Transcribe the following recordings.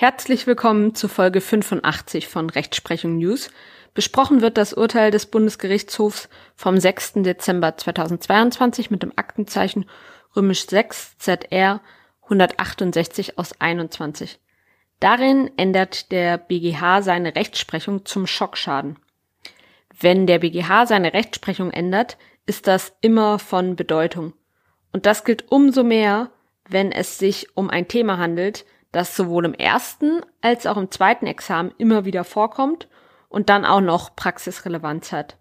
Herzlich willkommen zu Folge 85 von Rechtsprechung News. Besprochen wird das Urteil des Bundesgerichtshofs vom 6. Dezember 2022 mit dem Aktenzeichen römisch 6 ZR 168 aus 21. Darin ändert der BGH seine Rechtsprechung zum Schockschaden. Wenn der BGH seine Rechtsprechung ändert, ist das immer von Bedeutung. Und das gilt umso mehr, wenn es sich um ein Thema handelt, das sowohl im ersten als auch im zweiten Examen immer wieder vorkommt und dann auch noch Praxisrelevanz hat.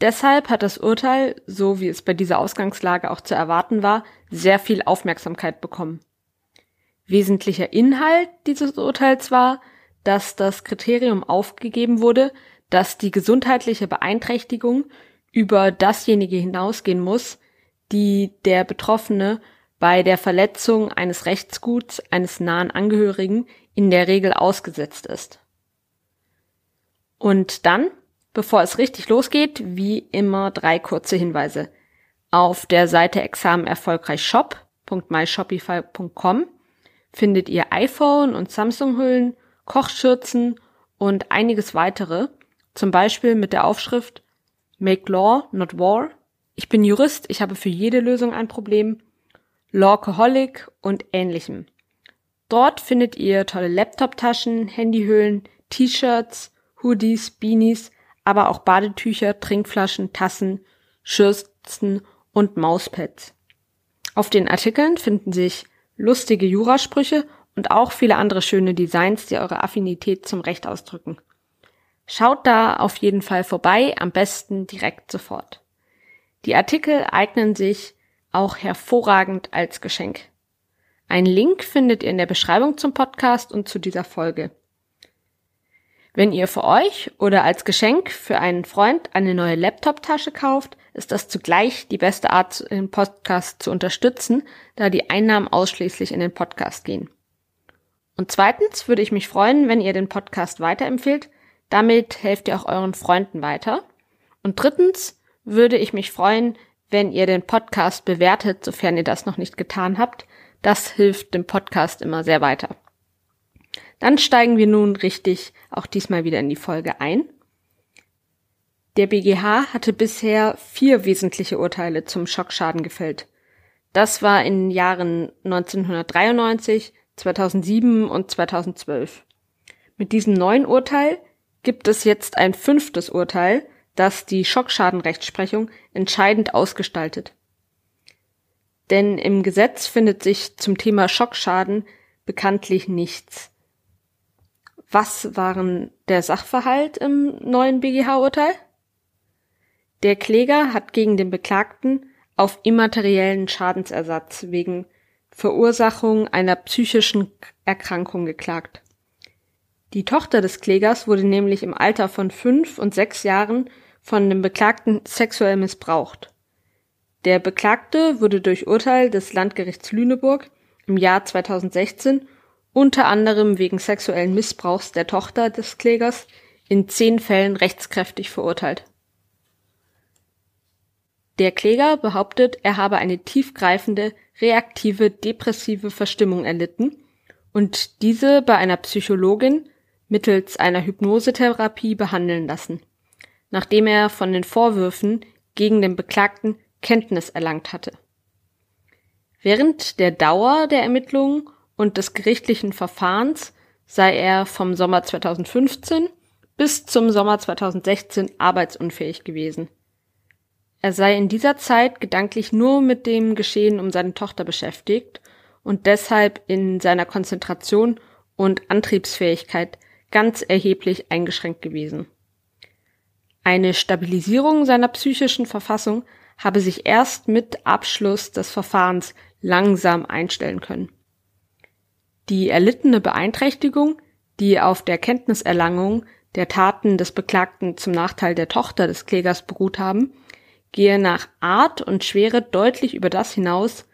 Deshalb hat das Urteil, so wie es bei dieser Ausgangslage auch zu erwarten war, sehr viel Aufmerksamkeit bekommen. Wesentlicher Inhalt dieses Urteils war, dass das Kriterium aufgegeben wurde, dass die gesundheitliche Beeinträchtigung über dasjenige hinausgehen muss, die der Betroffene bei der Verletzung eines Rechtsguts eines nahen Angehörigen in der Regel ausgesetzt ist. Und dann, bevor es richtig losgeht, wie immer drei kurze Hinweise. Auf der Seite Examen erfolgreich shop.myshopify.com findet ihr iPhone und Samsung-Hüllen, Kochschürzen und einiges weitere, zum Beispiel mit der Aufschrift Make Law, not War. Ich bin Jurist, ich habe für jede Lösung ein Problem Lawcoholic und ähnlichem. Dort findet ihr tolle Laptop-Taschen, Handyhüllen, T-Shirts, Hoodies, Beanies, aber auch Badetücher, Trinkflaschen, Tassen, Schürzen und Mauspads. Auf den Artikeln finden sich lustige Jurasprüche und auch viele andere schöne Designs, die eure Affinität zum Recht ausdrücken. Schaut da auf jeden Fall vorbei, am besten direkt sofort. Die Artikel eignen sich auch hervorragend als Geschenk. Ein Link findet ihr in der Beschreibung zum Podcast und zu dieser Folge. Wenn ihr für euch oder als Geschenk für einen Freund eine neue Laptop-Tasche kauft, ist das zugleich die beste Art, den Podcast zu unterstützen, da die Einnahmen ausschließlich in den Podcast gehen. Und zweitens würde ich mich freuen, wenn ihr den Podcast weiterempfehlt. Damit helft ihr auch euren Freunden weiter. Und drittens würde ich mich freuen, wenn ihr den Podcast bewertet, sofern ihr das noch nicht getan habt. Das hilft dem Podcast immer sehr weiter. Dann steigen wir nun richtig auch diesmal wieder in die Folge ein. Der BGH hatte bisher vier wesentliche Urteile zum Schockschaden gefällt. Das war in den Jahren 1993, 2007 und 2012. Mit diesem neuen Urteil gibt es jetzt ein fünftes Urteil, das die Schockschadenrechtsprechung entscheidend ausgestaltet. Denn im Gesetz findet sich zum Thema Schockschaden bekanntlich nichts. Was waren der Sachverhalt im neuen BGH-Urteil? Der Kläger hat gegen den Beklagten auf immateriellen Schadensersatz wegen Verursachung einer psychischen Erkrankung geklagt. Die Tochter des Klägers wurde nämlich im Alter von fünf und sechs Jahren von dem Beklagten sexuell missbraucht. Der Beklagte wurde durch Urteil des Landgerichts Lüneburg im Jahr 2016 unter anderem wegen sexuellen Missbrauchs der Tochter des Klägers in zehn Fällen rechtskräftig verurteilt. Der Kläger behauptet, er habe eine tiefgreifende, reaktive, depressive Verstimmung erlitten und diese bei einer Psychologin mittels einer Hypnosetherapie behandeln lassen nachdem er von den Vorwürfen gegen den Beklagten Kenntnis erlangt hatte. Während der Dauer der Ermittlungen und des gerichtlichen Verfahrens sei er vom Sommer 2015 bis zum Sommer 2016 arbeitsunfähig gewesen. Er sei in dieser Zeit gedanklich nur mit dem Geschehen um seine Tochter beschäftigt und deshalb in seiner Konzentration und Antriebsfähigkeit ganz erheblich eingeschränkt gewesen. Eine Stabilisierung seiner psychischen Verfassung habe sich erst mit Abschluss des Verfahrens langsam einstellen können. Die erlittene Beeinträchtigung, die auf der Kenntniserlangung der Taten des Beklagten zum Nachteil der Tochter des Klägers beruht haben, gehe nach Art und Schwere deutlich über das hinaus,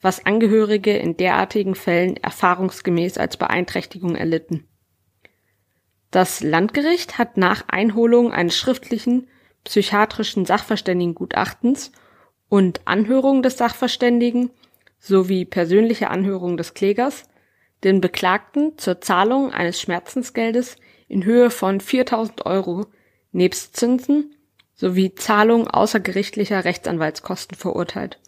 was Angehörige in derartigen Fällen erfahrungsgemäß als Beeinträchtigung erlitten. Das Landgericht hat nach Einholung eines schriftlichen psychiatrischen Sachverständigengutachtens und Anhörung des Sachverständigen sowie persönliche Anhörung des Klägers den Beklagten zur Zahlung eines Schmerzensgeldes in Höhe von 4000 Euro nebst Zinsen sowie Zahlung außergerichtlicher Rechtsanwaltskosten verurteilt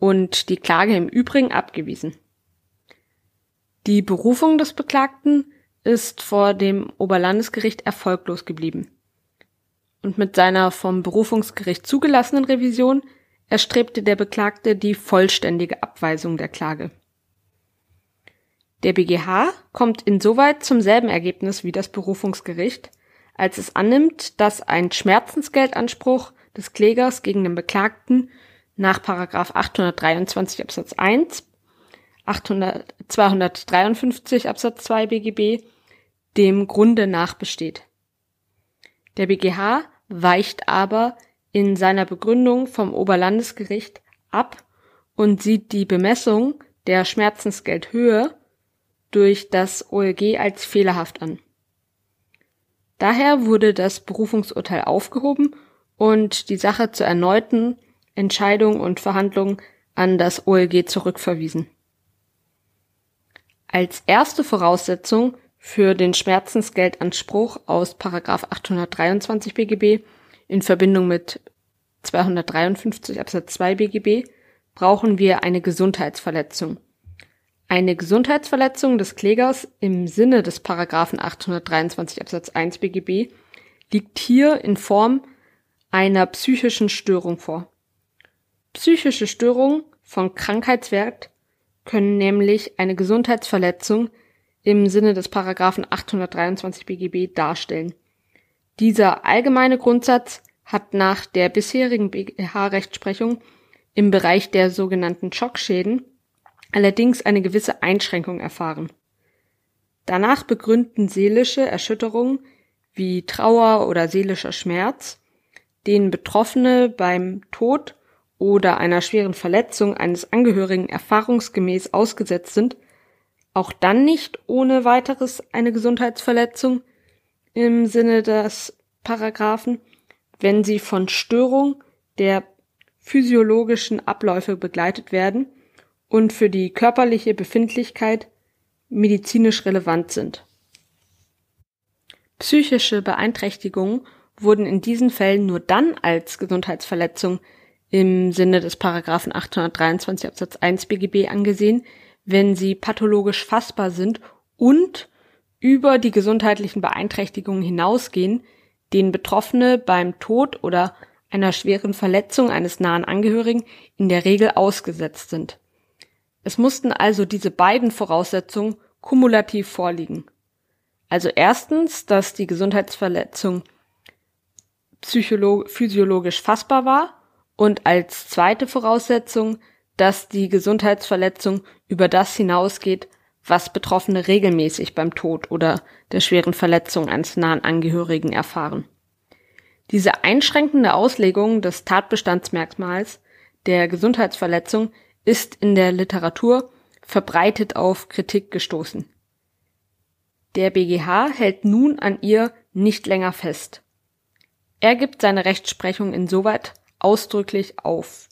und die Klage im Übrigen abgewiesen. Die Berufung des Beklagten ist vor dem Oberlandesgericht erfolglos geblieben. Und mit seiner vom Berufungsgericht zugelassenen Revision erstrebte der Beklagte die vollständige Abweisung der Klage. Der BGH kommt insoweit zum selben Ergebnis wie das Berufungsgericht, als es annimmt, dass ein Schmerzensgeldanspruch des Klägers gegen den Beklagten nach 823 Absatz 1, 800, 253 Absatz 2 BGB dem Grunde nach besteht. Der BGH weicht aber in seiner Begründung vom Oberlandesgericht ab und sieht die Bemessung der Schmerzensgeldhöhe durch das OLG als fehlerhaft an. Daher wurde das Berufungsurteil aufgehoben und die Sache zur erneuten Entscheidung und Verhandlung an das OLG zurückverwiesen. Als erste Voraussetzung für den Schmerzensgeldanspruch aus 823 BGB in Verbindung mit 253 Absatz 2 BGB brauchen wir eine Gesundheitsverletzung. Eine Gesundheitsverletzung des Klägers im Sinne des Paragraphen 823 Absatz 1 BGB liegt hier in Form einer psychischen Störung vor. Psychische Störungen von Krankheitswert können nämlich eine Gesundheitsverletzung im Sinne des Paragraphen 823 BGB darstellen. Dieser allgemeine Grundsatz hat nach der bisherigen BGH-Rechtsprechung im Bereich der sogenannten Schockschäden allerdings eine gewisse Einschränkung erfahren. Danach begründen seelische Erschütterungen wie Trauer oder seelischer Schmerz, denen Betroffene beim Tod oder einer schweren Verletzung eines Angehörigen erfahrungsgemäß ausgesetzt sind, auch dann nicht ohne weiteres eine Gesundheitsverletzung im Sinne des Paragraphen, wenn sie von Störung der physiologischen Abläufe begleitet werden und für die körperliche Befindlichkeit medizinisch relevant sind. Psychische Beeinträchtigungen wurden in diesen Fällen nur dann als Gesundheitsverletzung im Sinne des Paragraphen 823 Absatz 1 BGB angesehen, wenn sie pathologisch fassbar sind und über die gesundheitlichen Beeinträchtigungen hinausgehen, denen Betroffene beim Tod oder einer schweren Verletzung eines nahen Angehörigen in der Regel ausgesetzt sind. Es mussten also diese beiden Voraussetzungen kumulativ vorliegen. Also erstens, dass die Gesundheitsverletzung physiologisch fassbar war und als zweite Voraussetzung, dass die Gesundheitsverletzung über das hinausgeht, was Betroffene regelmäßig beim Tod oder der schweren Verletzung eines nahen Angehörigen erfahren. Diese einschränkende Auslegung des Tatbestandsmerkmals der Gesundheitsverletzung ist in der Literatur verbreitet auf Kritik gestoßen. Der BGH hält nun an ihr nicht länger fest. Er gibt seine Rechtsprechung insoweit ausdrücklich auf.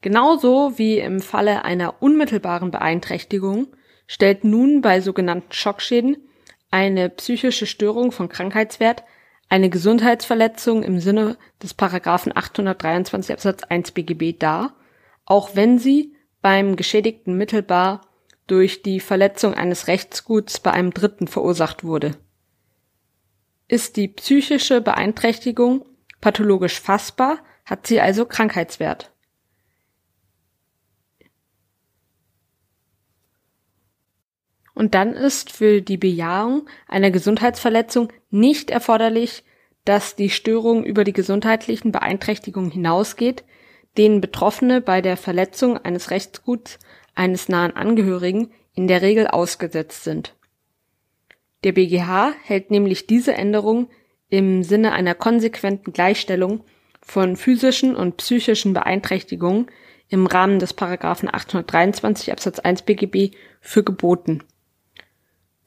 Genauso wie im Falle einer unmittelbaren Beeinträchtigung stellt nun bei sogenannten Schockschäden eine psychische Störung von Krankheitswert eine Gesundheitsverletzung im Sinne des Paragraphen 823 Absatz 1 BGB dar, auch wenn sie beim Geschädigten mittelbar durch die Verletzung eines Rechtsguts bei einem Dritten verursacht wurde. Ist die psychische Beeinträchtigung pathologisch fassbar, hat sie also Krankheitswert. Und dann ist für die Bejahung einer Gesundheitsverletzung nicht erforderlich, dass die Störung über die gesundheitlichen Beeinträchtigungen hinausgeht, denen Betroffene bei der Verletzung eines Rechtsguts eines nahen Angehörigen in der Regel ausgesetzt sind. Der BGH hält nämlich diese Änderung im Sinne einer konsequenten Gleichstellung von physischen und psychischen Beeinträchtigungen im Rahmen des Paragraphen 823 Absatz 1 BGB für geboten.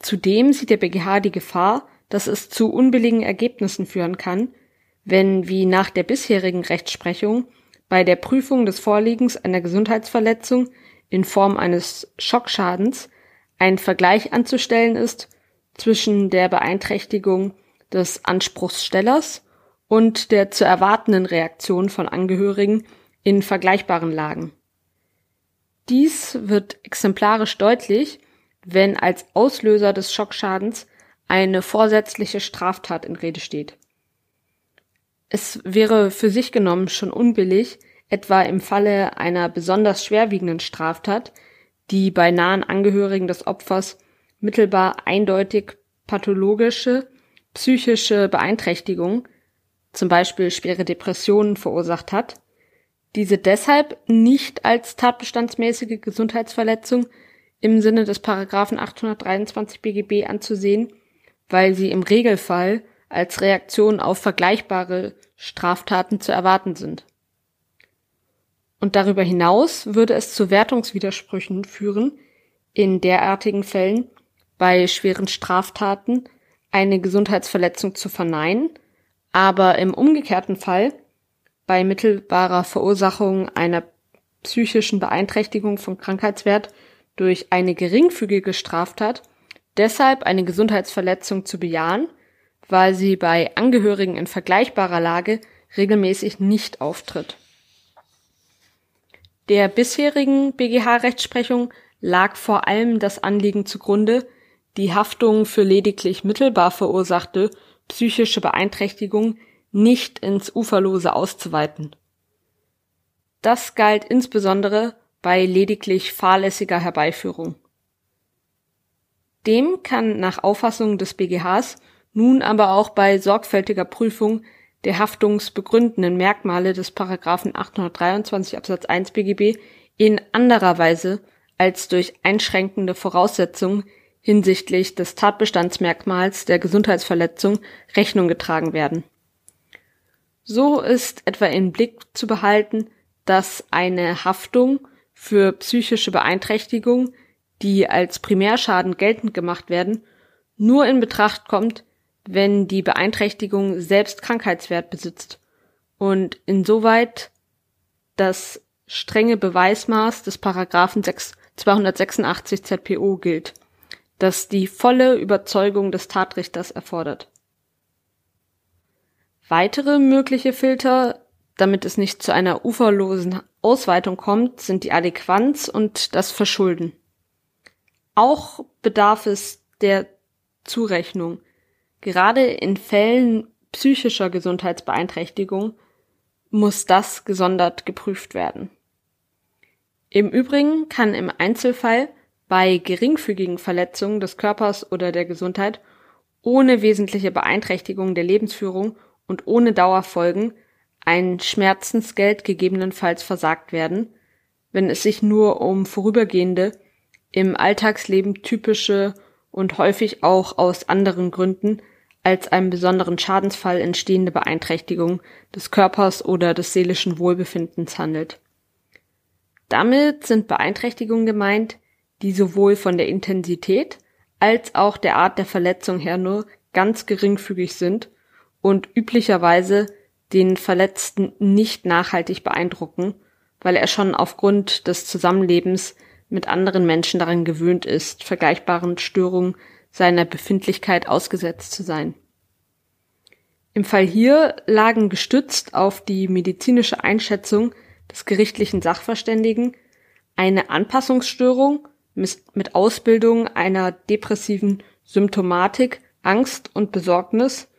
Zudem sieht der BGH die Gefahr, dass es zu unbilligen Ergebnissen führen kann, wenn wie nach der bisherigen Rechtsprechung bei der Prüfung des Vorliegens einer Gesundheitsverletzung in Form eines Schockschadens ein Vergleich anzustellen ist zwischen der Beeinträchtigung des Anspruchsstellers und der zu erwartenden Reaktion von Angehörigen in vergleichbaren Lagen. Dies wird exemplarisch deutlich, wenn als Auslöser des Schockschadens eine vorsätzliche Straftat in Rede steht. Es wäre für sich genommen schon unbillig, etwa im Falle einer besonders schwerwiegenden Straftat, die bei nahen Angehörigen des Opfers mittelbar eindeutig pathologische, psychische Beeinträchtigung, zum Beispiel schwere Depressionen verursacht hat, diese deshalb nicht als tatbestandsmäßige Gesundheitsverletzung im Sinne des Paragraphen 823 BGB anzusehen, weil sie im Regelfall als Reaktion auf vergleichbare Straftaten zu erwarten sind. Und darüber hinaus würde es zu Wertungswidersprüchen führen, in derartigen Fällen bei schweren Straftaten eine Gesundheitsverletzung zu verneinen, aber im umgekehrten Fall bei mittelbarer Verursachung einer psychischen Beeinträchtigung von Krankheitswert durch eine geringfügige Straftat deshalb eine Gesundheitsverletzung zu bejahen, weil sie bei Angehörigen in vergleichbarer Lage regelmäßig nicht auftritt. Der bisherigen BGH-Rechtsprechung lag vor allem das Anliegen zugrunde, die Haftung für lediglich mittelbar verursachte psychische Beeinträchtigung nicht ins Uferlose auszuweiten. Das galt insbesondere bei lediglich fahrlässiger Herbeiführung. Dem kann nach Auffassung des BGHs nun aber auch bei sorgfältiger Prüfung der haftungsbegründenden Merkmale des Paragraphen 823 Absatz 1 BGB in anderer Weise als durch einschränkende Voraussetzungen hinsichtlich des Tatbestandsmerkmals der Gesundheitsverletzung Rechnung getragen werden. So ist etwa in Blick zu behalten, dass eine Haftung für psychische Beeinträchtigung, die als Primärschaden geltend gemacht werden, nur in Betracht kommt, wenn die Beeinträchtigung selbst Krankheitswert besitzt und insoweit das strenge Beweismaß des Paragraphen 286 ZPO gilt, das die volle Überzeugung des Tatrichters erfordert. Weitere mögliche Filter, damit es nicht zu einer uferlosen Ausweitung kommt, sind die Adäquanz und das Verschulden. Auch bedarf es der Zurechnung. Gerade in Fällen psychischer Gesundheitsbeeinträchtigung muss das gesondert geprüft werden. Im Übrigen kann im Einzelfall bei geringfügigen Verletzungen des Körpers oder der Gesundheit ohne wesentliche Beeinträchtigung der Lebensführung und ohne Dauerfolgen ein Schmerzensgeld gegebenenfalls versagt werden, wenn es sich nur um vorübergehende, im Alltagsleben typische und häufig auch aus anderen Gründen als einem besonderen Schadensfall entstehende Beeinträchtigung des Körpers oder des seelischen Wohlbefindens handelt. Damit sind Beeinträchtigungen gemeint, die sowohl von der Intensität als auch der Art der Verletzung her nur ganz geringfügig sind und üblicherweise den Verletzten nicht nachhaltig beeindrucken, weil er schon aufgrund des Zusammenlebens mit anderen Menschen daran gewöhnt ist, vergleichbaren Störungen seiner Befindlichkeit ausgesetzt zu sein. Im Fall hier lagen gestützt auf die medizinische Einschätzung des gerichtlichen Sachverständigen eine Anpassungsstörung mit Ausbildung einer depressiven Symptomatik, Angst und Besorgnis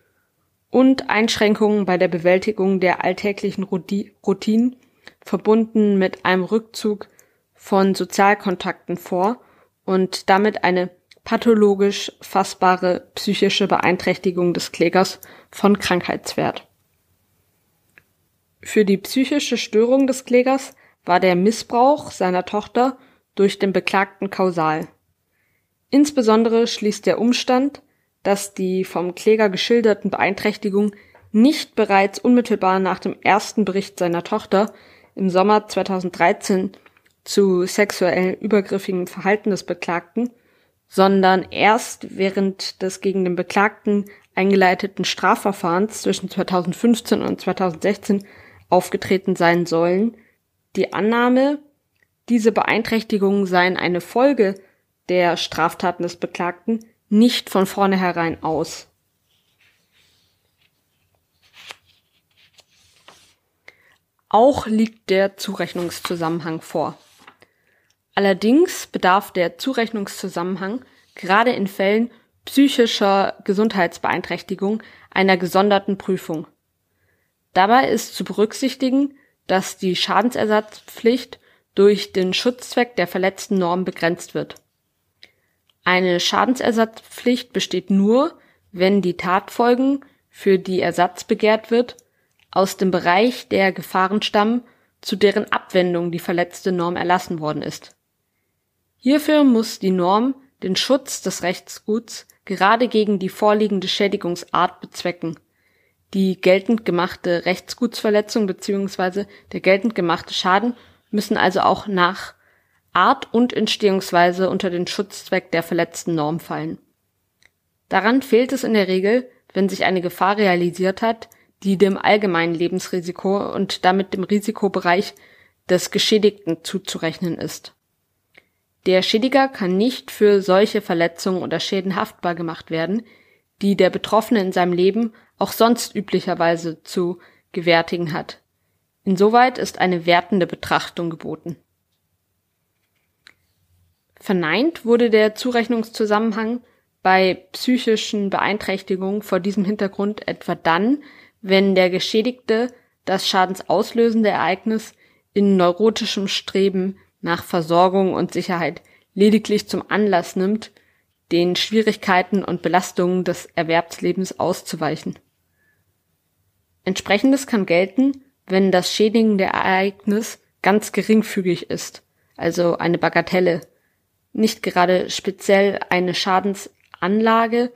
und Einschränkungen bei der Bewältigung der alltäglichen Routinen verbunden mit einem Rückzug von Sozialkontakten vor und damit eine pathologisch fassbare psychische Beeinträchtigung des Klägers von Krankheitswert. Für die psychische Störung des Klägers war der Missbrauch seiner Tochter durch den Beklagten kausal. Insbesondere schließt der Umstand, dass die vom Kläger geschilderten Beeinträchtigungen nicht bereits unmittelbar nach dem ersten Bericht seiner Tochter im Sommer 2013 zu sexuell übergriffigem Verhalten des Beklagten, sondern erst während des gegen den Beklagten eingeleiteten Strafverfahrens zwischen 2015 und 2016 aufgetreten sein sollen, die Annahme, diese Beeinträchtigungen seien eine Folge der Straftaten des Beklagten nicht von vornherein aus. Auch liegt der Zurechnungszusammenhang vor. Allerdings bedarf der Zurechnungszusammenhang gerade in Fällen psychischer Gesundheitsbeeinträchtigung einer gesonderten Prüfung. Dabei ist zu berücksichtigen, dass die Schadensersatzpflicht durch den Schutzzweck der verletzten Norm begrenzt wird. Eine Schadensersatzpflicht besteht nur, wenn die Tatfolgen, für die Ersatz begehrt wird, aus dem Bereich der Gefahren stammen, zu deren Abwendung die verletzte Norm erlassen worden ist. Hierfür muss die Norm den Schutz des Rechtsguts gerade gegen die vorliegende Schädigungsart bezwecken. Die geltend gemachte Rechtsgutsverletzung bzw. der geltend gemachte Schaden müssen also auch nach Art und Entstehungsweise unter den Schutzzweck der verletzten Norm fallen. Daran fehlt es in der Regel, wenn sich eine Gefahr realisiert hat, die dem allgemeinen Lebensrisiko und damit dem Risikobereich des Geschädigten zuzurechnen ist. Der Schädiger kann nicht für solche Verletzungen oder Schäden haftbar gemacht werden, die der Betroffene in seinem Leben auch sonst üblicherweise zu gewärtigen hat. Insoweit ist eine wertende Betrachtung geboten. Verneint wurde der Zurechnungszusammenhang bei psychischen Beeinträchtigungen vor diesem Hintergrund etwa dann, wenn der Geschädigte das schadensauslösende Ereignis in neurotischem Streben nach Versorgung und Sicherheit lediglich zum Anlass nimmt, den Schwierigkeiten und Belastungen des Erwerbslebens auszuweichen. Entsprechendes kann gelten, wenn das schädigende Ereignis ganz geringfügig ist, also eine Bagatelle, nicht gerade speziell eine Schadensanlage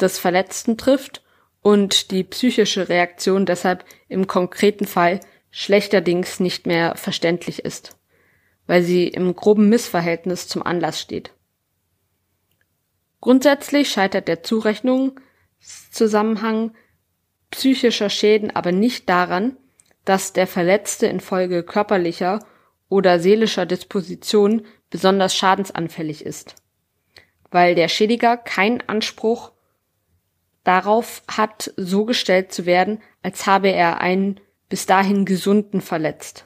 des Verletzten trifft und die psychische Reaktion deshalb im konkreten Fall schlechterdings nicht mehr verständlich ist, weil sie im groben Missverhältnis zum Anlass steht. Grundsätzlich scheitert der Zurechnungszusammenhang psychischer Schäden aber nicht daran, dass der Verletzte infolge körperlicher oder seelischer Disposition besonders schadensanfällig ist, weil der Schädiger keinen Anspruch darauf hat, so gestellt zu werden, als habe er einen bis dahin gesunden verletzt.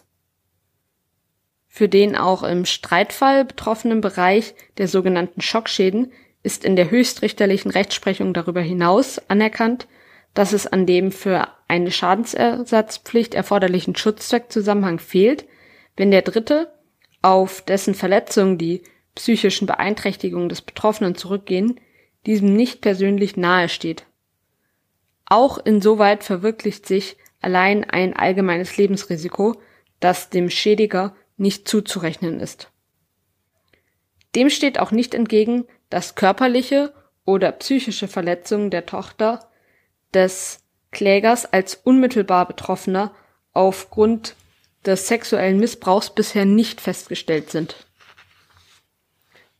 Für den auch im Streitfall betroffenen Bereich der sogenannten Schockschäden ist in der höchstrichterlichen Rechtsprechung darüber hinaus anerkannt, dass es an dem für eine Schadensersatzpflicht erforderlichen Schutzzweckzusammenhang fehlt, wenn der Dritte, auf dessen Verletzung die psychischen Beeinträchtigungen des Betroffenen zurückgehen, diesem nicht persönlich nahe steht. Auch insoweit verwirklicht sich allein ein allgemeines Lebensrisiko, das dem Schädiger nicht zuzurechnen ist. Dem steht auch nicht entgegen, dass körperliche oder psychische Verletzungen der Tochter des Klägers als unmittelbar Betroffener aufgrund des sexuellen Missbrauchs bisher nicht festgestellt sind.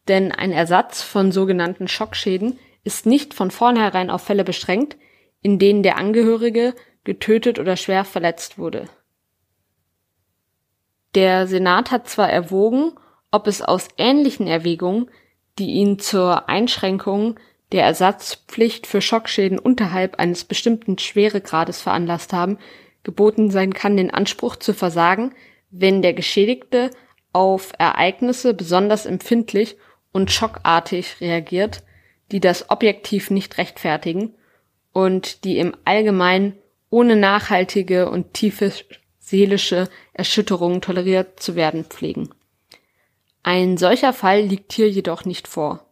Denn ein Ersatz von sogenannten Schockschäden ist nicht von vornherein auf Fälle beschränkt, in denen der Angehörige getötet oder schwer verletzt wurde. Der Senat hat zwar erwogen, ob es aus ähnlichen Erwägungen, die ihn zur Einschränkung der Ersatzpflicht für Schockschäden unterhalb eines bestimmten Schweregrades veranlasst haben, geboten sein kann, den Anspruch zu versagen, wenn der Geschädigte auf Ereignisse besonders empfindlich und schockartig reagiert, die das objektiv nicht rechtfertigen und die im Allgemeinen ohne nachhaltige und tiefe seelische Erschütterung toleriert zu werden pflegen. Ein solcher Fall liegt hier jedoch nicht vor.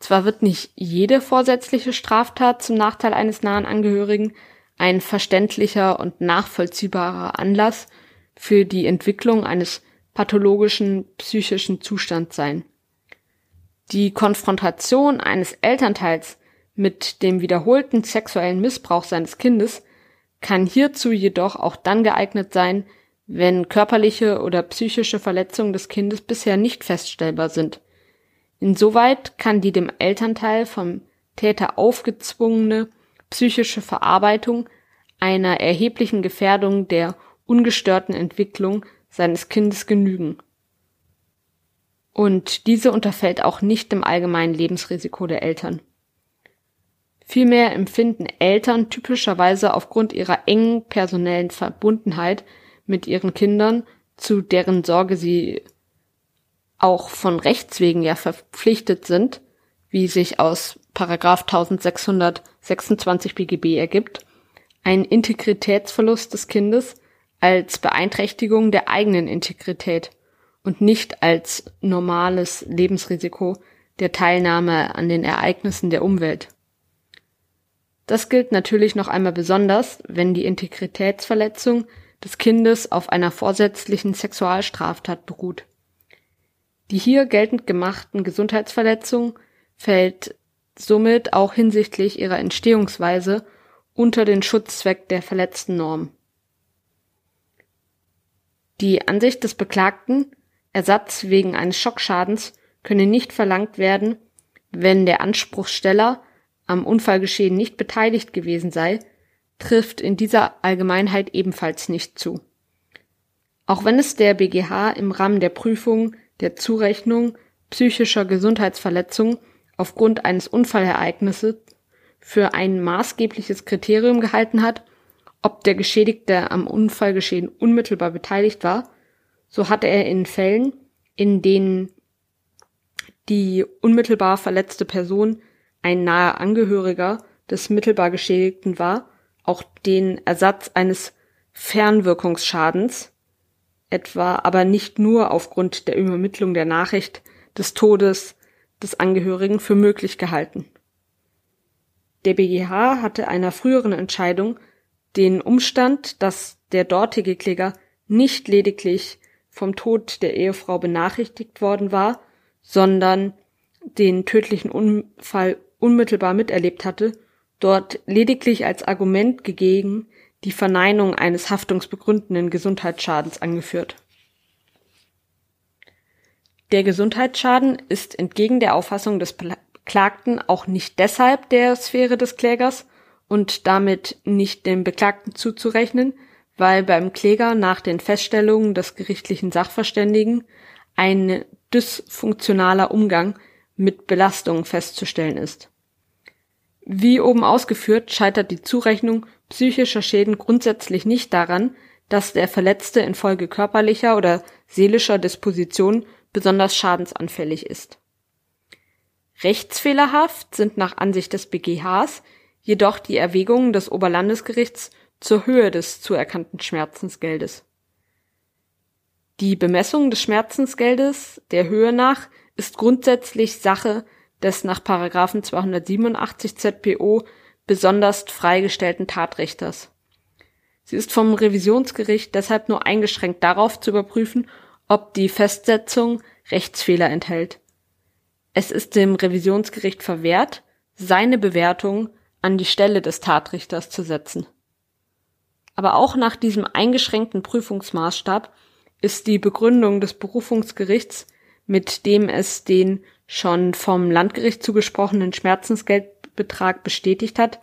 Zwar wird nicht jede vorsätzliche Straftat zum Nachteil eines nahen Angehörigen ein verständlicher und nachvollziehbarer Anlass für die Entwicklung eines pathologischen psychischen Zustands sein. Die Konfrontation eines Elternteils mit dem wiederholten sexuellen Missbrauch seines Kindes kann hierzu jedoch auch dann geeignet sein, wenn körperliche oder psychische Verletzungen des Kindes bisher nicht feststellbar sind. Insoweit kann die dem Elternteil vom Täter aufgezwungene psychische Verarbeitung einer erheblichen Gefährdung der ungestörten Entwicklung seines Kindes genügen. und diese unterfällt auch nicht dem allgemeinen Lebensrisiko der Eltern. Vielmehr empfinden Eltern typischerweise aufgrund ihrer engen personellen Verbundenheit mit ihren Kindern, zu deren Sorge sie auch von Rechts wegen ja verpflichtet sind, wie sich aus Paragraph 1626 BGB ergibt, einen Integritätsverlust des Kindes als Beeinträchtigung der eigenen Integrität und nicht als normales Lebensrisiko der Teilnahme an den Ereignissen der Umwelt. Das gilt natürlich noch einmal besonders, wenn die Integritätsverletzung des Kindes auf einer vorsätzlichen Sexualstraftat beruht. Die hier geltend gemachten Gesundheitsverletzungen fällt somit auch hinsichtlich ihrer Entstehungsweise unter den Schutzzweck der verletzten Norm. Die Ansicht des Beklagten, Ersatz wegen eines Schockschadens könne nicht verlangt werden, wenn der Anspruchsteller am Unfallgeschehen nicht beteiligt gewesen sei, trifft in dieser Allgemeinheit ebenfalls nicht zu. Auch wenn es der BGH im Rahmen der Prüfung der Zurechnung psychischer Gesundheitsverletzung aufgrund eines Unfallereignisses für ein maßgebliches Kriterium gehalten hat, ob der Geschädigte am Unfallgeschehen unmittelbar beteiligt war, so hatte er in Fällen, in denen die unmittelbar verletzte Person ein naher Angehöriger des mittelbar Geschädigten war, auch den Ersatz eines Fernwirkungsschadens, etwa aber nicht nur aufgrund der Übermittlung der Nachricht des Todes des Angehörigen für möglich gehalten. Der BGH hatte einer früheren Entscheidung den Umstand, dass der dortige Kläger nicht lediglich vom Tod der Ehefrau benachrichtigt worden war, sondern den tödlichen Unfall unmittelbar miterlebt hatte, dort lediglich als Argument gegeben die Verneinung eines haftungsbegründenden Gesundheitsschadens angeführt. Der Gesundheitsschaden ist entgegen der Auffassung des Beklagten auch nicht deshalb der Sphäre des Klägers und damit nicht dem Beklagten zuzurechnen, weil beim Kläger nach den Feststellungen des gerichtlichen Sachverständigen ein dysfunktionaler Umgang mit Belastungen festzustellen ist. Wie oben ausgeführt, scheitert die Zurechnung psychischer Schäden grundsätzlich nicht daran, dass der Verletzte infolge körperlicher oder seelischer Disposition besonders schadensanfällig ist. Rechtsfehlerhaft sind nach Ansicht des BGHs jedoch die Erwägungen des Oberlandesgerichts zur Höhe des zuerkannten Schmerzensgeldes. Die Bemessung des Schmerzensgeldes der Höhe nach ist grundsätzlich Sache des nach 287 ZPO besonders freigestellten Tatrichters. Sie ist vom Revisionsgericht deshalb nur eingeschränkt darauf zu überprüfen, ob die Festsetzung Rechtsfehler enthält. Es ist dem Revisionsgericht verwehrt, seine Bewertung an die Stelle des Tatrichters zu setzen. Aber auch nach diesem eingeschränkten Prüfungsmaßstab ist die Begründung des Berufungsgerichts, mit dem es den schon vom Landgericht zugesprochenen Schmerzensgeldbetrag bestätigt hat,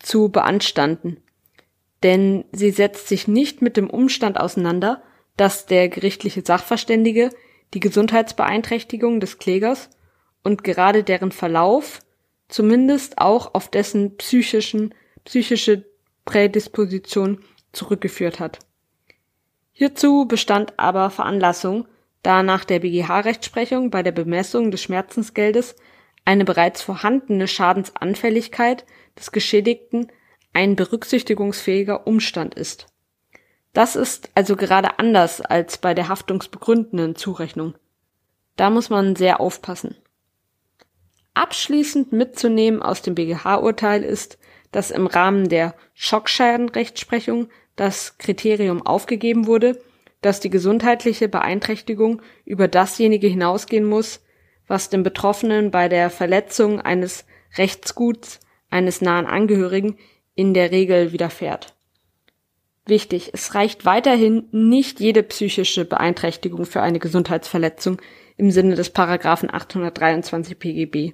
zu beanstanden. Denn sie setzt sich nicht mit dem Umstand auseinander, dass der gerichtliche Sachverständige die Gesundheitsbeeinträchtigung des Klägers und gerade deren Verlauf zumindest auch auf dessen psychischen, psychische Prädisposition zurückgeführt hat. Hierzu bestand aber Veranlassung, da nach der BGH-Rechtsprechung bei der Bemessung des Schmerzensgeldes eine bereits vorhandene Schadensanfälligkeit des Geschädigten ein berücksichtigungsfähiger Umstand ist. Das ist also gerade anders als bei der haftungsbegründenden Zurechnung. Da muss man sehr aufpassen. Abschließend mitzunehmen aus dem BGH-Urteil ist, dass im Rahmen der Schockschadenrechtsprechung das Kriterium aufgegeben wurde, dass die gesundheitliche Beeinträchtigung über dasjenige hinausgehen muss, was dem Betroffenen bei der Verletzung eines Rechtsguts eines nahen Angehörigen in der Regel widerfährt. Wichtig, es reicht weiterhin nicht jede psychische Beeinträchtigung für eine Gesundheitsverletzung im Sinne des Paragraphen 823 PGB.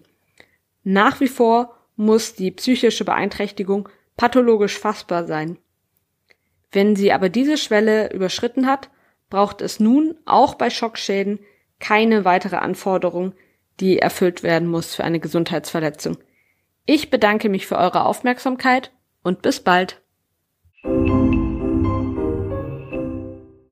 Nach wie vor muss die psychische Beeinträchtigung pathologisch fassbar sein. Wenn sie aber diese Schwelle überschritten hat, braucht es nun auch bei Schockschäden keine weitere Anforderung, die erfüllt werden muss für eine Gesundheitsverletzung. Ich bedanke mich für eure Aufmerksamkeit und bis bald.